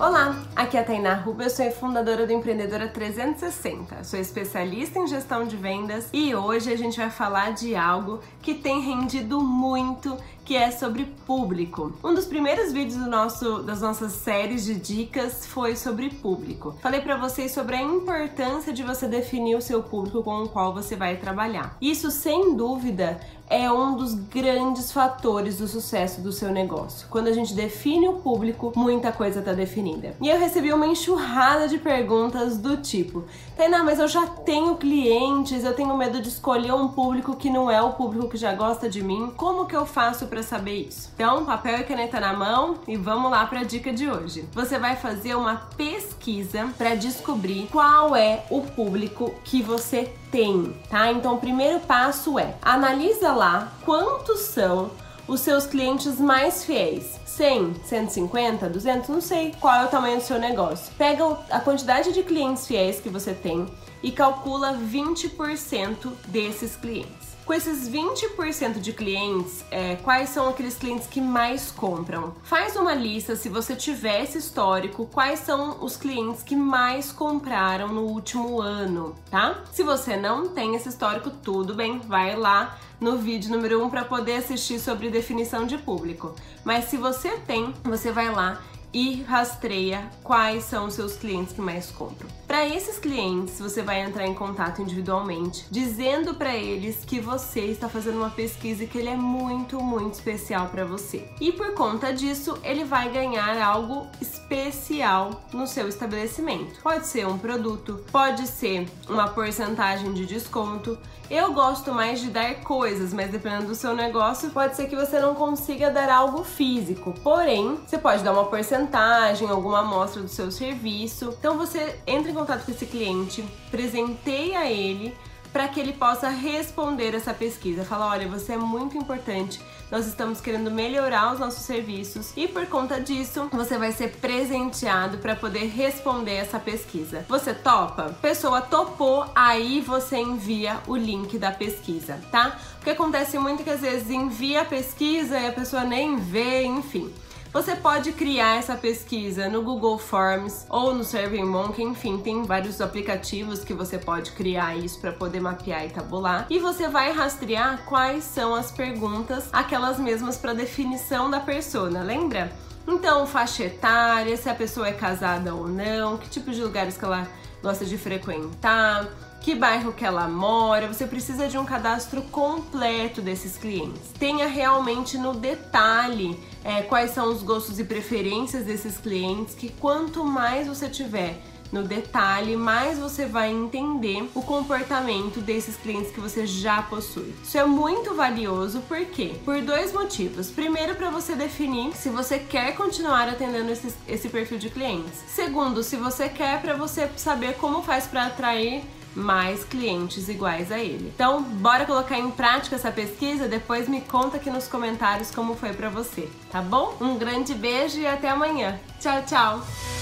Olá, aqui é a Tainá Ruba, eu sou fundadora do Empreendedora 360. Sou especialista em gestão de vendas e hoje a gente vai falar de algo que tem rendido muito, que é sobre público. Um dos primeiros vídeos do nosso, das nossas séries de dicas foi sobre público. Falei para vocês sobre a importância de você definir o seu público com o qual você vai trabalhar. Isso, sem dúvida, é um dos grandes fatores do sucesso do seu negócio. Quando a gente define o público, muita coisa está definida. E eu recebi uma enxurrada de perguntas do tipo: Tainá, mas eu já tenho clientes, eu tenho medo de escolher um público que não é o público que já gosta de mim. Como que eu faço para saber isso? Então, papel e caneta na mão e vamos lá para a dica de hoje. Você vai fazer uma pesquisa para descobrir qual é o público que você tem, tá? Então, o primeiro passo é analisa lá quantos são os seus clientes mais fiéis. 100, 150, 200, não sei qual é o tamanho do seu negócio. Pega a quantidade de clientes fiéis que você tem e calcula 20% desses clientes. Com esses 20% de clientes, é, quais são aqueles clientes que mais compram? Faz uma lista, se você tiver esse histórico, quais são os clientes que mais compraram no último ano, tá? Se você não tem esse histórico, tudo bem, vai lá no vídeo número 1 um para poder assistir sobre definição de público. Mas se você tem, você vai lá e rastreia quais são os seus clientes que mais compram. Para esses clientes, você vai entrar em contato individualmente, dizendo para eles que você está fazendo uma pesquisa e que ele é muito, muito especial para você. E por conta disso, ele vai ganhar algo especial no seu estabelecimento. Pode ser um produto, pode ser uma porcentagem de desconto. Eu gosto mais de dar coisas, mas dependendo do seu negócio, pode ser que você não consiga dar algo físico. Porém, você pode dar uma porcentagem, alguma amostra do seu serviço. Então você entra em contato com esse cliente, presenteia ele para que ele possa responder essa pesquisa. Fala, olha, você é muito importante. Nós estamos querendo melhorar os nossos serviços e por conta disso, você vai ser presenteado para poder responder essa pesquisa. Você topa? Pessoa topou, aí você envia o link da pesquisa, tá? Porque acontece muito que às vezes envia a pesquisa e a pessoa nem vê, enfim. Você pode criar essa pesquisa no Google Forms ou no SurveyMonkey, enfim, tem vários aplicativos que você pode criar isso para poder mapear e tabular. E você vai rastrear quais são as perguntas, aquelas mesmas para definição da persona, lembra? Então, faixa etária, se a pessoa é casada ou não, que tipo de lugares que ela gosta de frequentar, que bairro que ela mora, você precisa de um cadastro completo desses clientes. Tenha realmente no detalhe é, quais são os gostos e preferências desses clientes, que quanto mais você tiver no detalhe, mais você vai entender o comportamento desses clientes que você já possui. Isso é muito valioso, por quê? Por dois motivos. Primeiro, para você definir se você quer continuar atendendo esse, esse perfil de clientes. Segundo, se você quer, para você saber como faz para atrair mais clientes iguais a ele. Então, bora colocar em prática essa pesquisa? Depois me conta aqui nos comentários como foi para você, tá bom? Um grande beijo e até amanhã. Tchau, tchau!